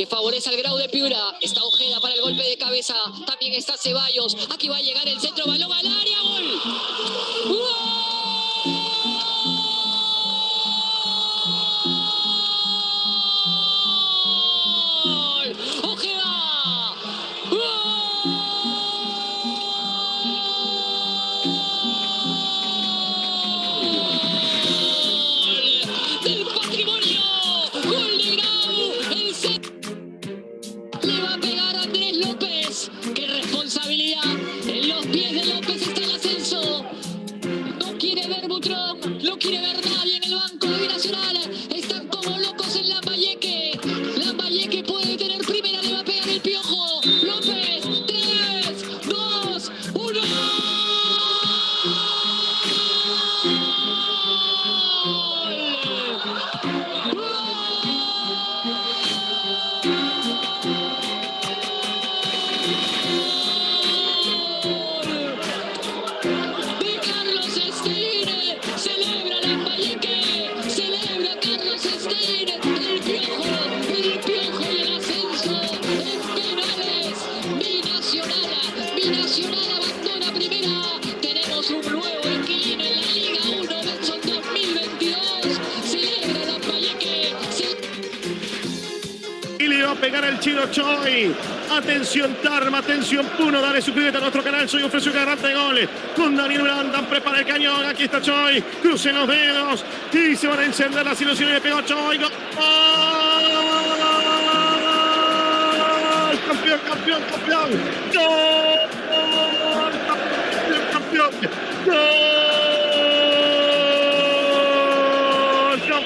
que favorece al grado de Piura. Está Ojeda para el golpe de cabeza. También está Ceballos. Aquí va a llegar el centro, balón al área, gol. ¡Gol! Le va a pegar Andrés López. ¡Qué responsabilidad! En los pies de López está el ascenso. No quiere ver Butrón, no quiere ver nadie va a pegar el chino Choi. Atención Tarma, atención Puno, dale suscríbete a nuestro canal, soy ofreció garante de goles. Con Daniel Brandan, prepara el cañón, aquí está Choi, crucen los dedos y se van a encender las ilusiones, le pegó Choi. ¡Gol! ¡Campeón, campeón, campeón! ¡Gol! ¡Campeón, campeón! ¡Gol!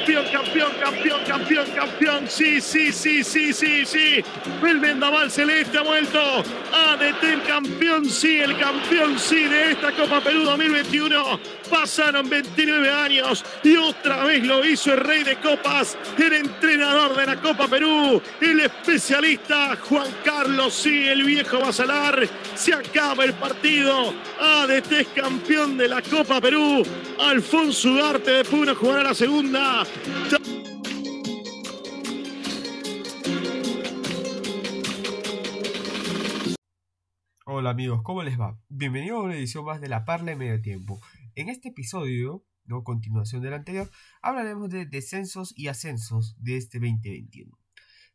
Campeón, campeón, campeón, campeón, campeón. Sí, sí, sí, sí, sí, sí. El vendaval celeste ha vuelto a detener campeón, sí, el campeón, sí, de esta Copa Perú 2021. Pasaron 29 años y otra vez lo hizo el rey de copas, el entrenador de la Copa Perú, el especialista Juan Carlos, sí, el viejo Basalar. Se acaba el partido. ADT es campeón de la Copa Perú. Alfonso Ugarte de Puno jugará la segunda. Hola amigos, ¿cómo les va? Bienvenidos a una edición más de La Parla de Medio Tiempo. En este episodio, no continuación del anterior, hablaremos de descensos y ascensos de este 2021.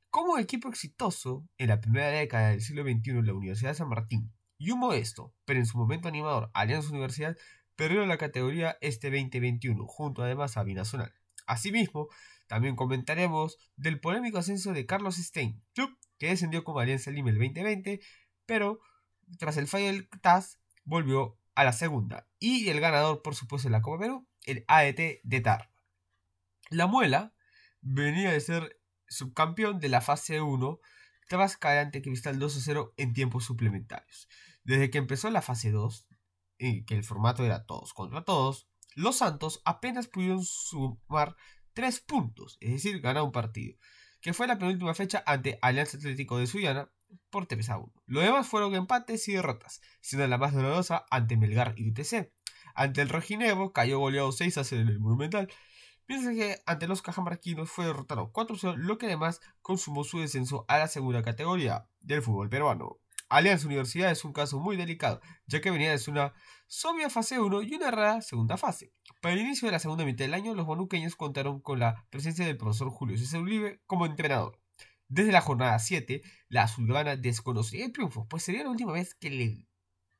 Como equipo exitoso en la primera década del siglo XXI la Universidad de San Martín y un modesto, pero en su momento animador, Alianza Universidad, perdió la categoría este 2021, junto además a Binacional. Asimismo, también comentaremos del polémico ascenso de Carlos Stein, que descendió como Alianza Lima el 2020, pero tras el fallo del TAS volvió a la segunda. Y el ganador, por supuesto, de la Copa Perú, el AET de Tar. La Muela venía de ser subcampeón de la fase 1 tras caer ante Cristal 2-0 en tiempos suplementarios. Desde que empezó la fase 2, en que el formato era todos contra todos, los Santos apenas pudieron sumar 3 puntos, es decir, ganar un partido, que fue la penúltima fecha ante Alianza Atlético de Sullana por 3 a 1. Lo demás fueron empates y derrotas, siendo la más dolorosa ante Melgar y UTC. Ante el Rojinegro cayó goleado 6 a 0 en el Monumental, mientras que ante los cajamarquinos fue derrotado 4 a 0, lo que además consumó su descenso a la segunda categoría del fútbol peruano. Alianza Universidad es un caso muy delicado, ya que venía de una sobria fase 1 y una rara segunda fase. Para el inicio de la segunda mitad del año, los manuqueños contaron con la presencia del profesor Julio César Uribe como entrenador. Desde la jornada 7, la azulgrana desconocería el triunfo, pues sería la última vez que le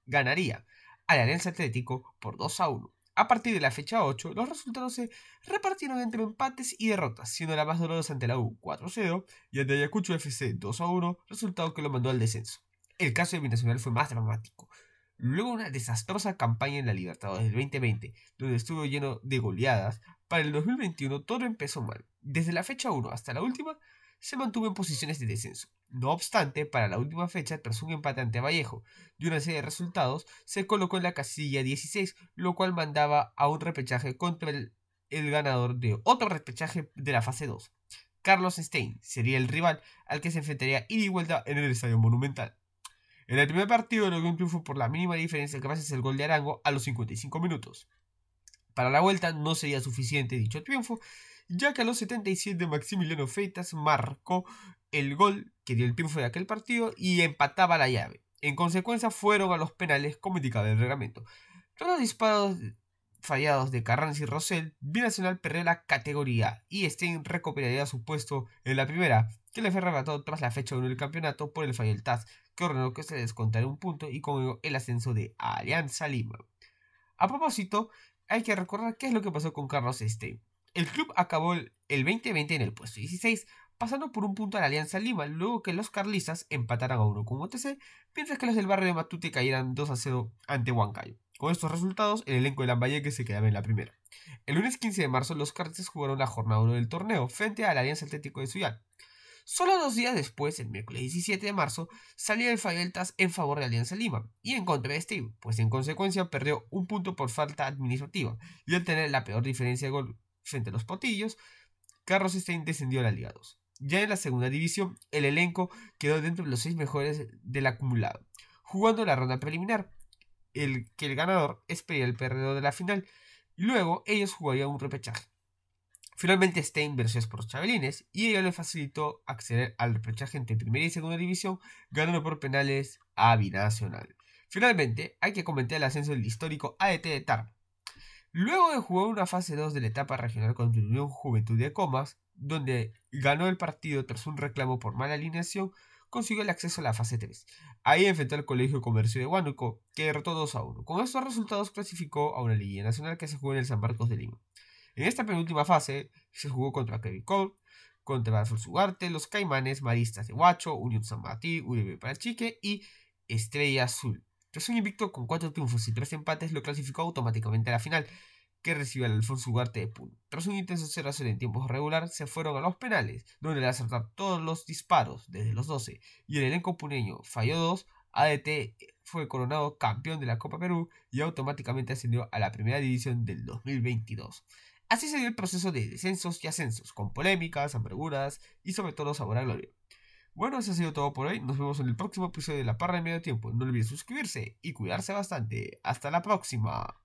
ganaría al Alianza Atlético por 2 a 1. A partir de la fecha 8, los resultados se repartieron entre empates y derrotas, siendo la más dolorosa ante la U 4 a 0 y ante Ayacucho FC 2 a 1, resultado que lo mandó al descenso. El caso de Binacional fue más dramático. Luego una desastrosa campaña en la Libertadores del 2020, donde estuvo lleno de goleadas, para el 2021 todo empezó mal. Desde la fecha 1 hasta la última, se mantuvo en posiciones de descenso. No obstante, para la última fecha, tras un empate ante Vallejo y una serie de resultados, se colocó en la casilla 16, lo cual mandaba a un repechaje contra el, el ganador de otro repechaje de la fase 2. Carlos Stein sería el rival al que se enfrentaría ida y vuelta en el Estadio Monumental. En el primer partido logró un triunfo por la mínima diferencia gracias al gol de Arango a los 55 minutos. Para la vuelta no sería suficiente dicho triunfo, ya que a los 77 Maximiliano Feitas marcó el gol que dio el triunfo de aquel partido y empataba la llave. En consecuencia fueron a los penales como indicaba el reglamento. Todos los disparos fallados de Carranza y Rosell, Binacional perdió la categoría y Stein recuperaría su puesto en la primera, que le fue arrebatado tras la fecha 1 del campeonato por el fallo del TAS, que ordenó que se descontara un punto y con el ascenso de Alianza Lima. A propósito, hay que recordar qué es lo que pasó con Carlos Stein. El club acabó el 2020 en el puesto 16, pasando por un punto a la Alianza Lima, luego que los carlistas empataran a uno con OTC, mientras que los del barrio de Matute cayeran 2 a 0 ante Huancayo. Con estos resultados, el elenco de Lambayeque se quedaba en la primera. El lunes 15 de marzo, los carlistas jugaron la jornada 1 del torneo frente a la Alianza Atlético de Suyán. Solo dos días después, el miércoles 17 de marzo, salía el Fayeltas en favor de Alianza Lima y en contra de Steve, pues en consecuencia perdió un punto por falta administrativa y al tener la peor diferencia de gol frente a los Potillos, Carlos Stein descendió a la Liga 2. Ya en la segunda división, el elenco quedó dentro de los seis mejores del acumulado, jugando la ronda preliminar, el que el ganador esperaría el perdedor de la final, y luego ellos jugarían un repechaje. Finalmente Stein versus por Chabelines y ello le facilitó acceder al repechaje entre primera y segunda división, ganando por penales a Binacional. Finalmente, hay que comentar el ascenso del histórico ADT de Tar. Luego de jugar una fase 2 de la etapa regional contra Unión Juventud de Comas, donde ganó el partido tras un reclamo por mala alineación, consiguió el acceso a la fase 3. Ahí enfrentó al Colegio Comercio de Huánuco, que derrotó 2 a 1. Con estos resultados clasificó a una Liga Nacional que se jugó en el San Marcos de Lima. En esta penúltima fase se jugó contra Kevin Cole, contra Ugarte, los Caimanes, Maristas de Huacho, Unión San Martín, Uribe Parachique y Estrella Azul. Tras un invicto con 4 triunfos y 3 empates, lo clasificó automáticamente a la final, que recibió al Alfonso Ugarte de Puno. Tras un intenso 0 a 0 en tiempo regular, se fueron a los penales, donde al acertar todos los disparos desde los 12 y el elenco puneño falló 2, ADT fue coronado campeón de la Copa Perú y automáticamente ascendió a la primera división del 2022. Así se dio el proceso de descensos y ascensos, con polémicas, amarguras y sobre todo sabor a gloria. Bueno, eso ha sido todo por hoy. Nos vemos en el próximo episodio de La Parra de Medio Tiempo. No olviden suscribirse y cuidarse bastante. Hasta la próxima.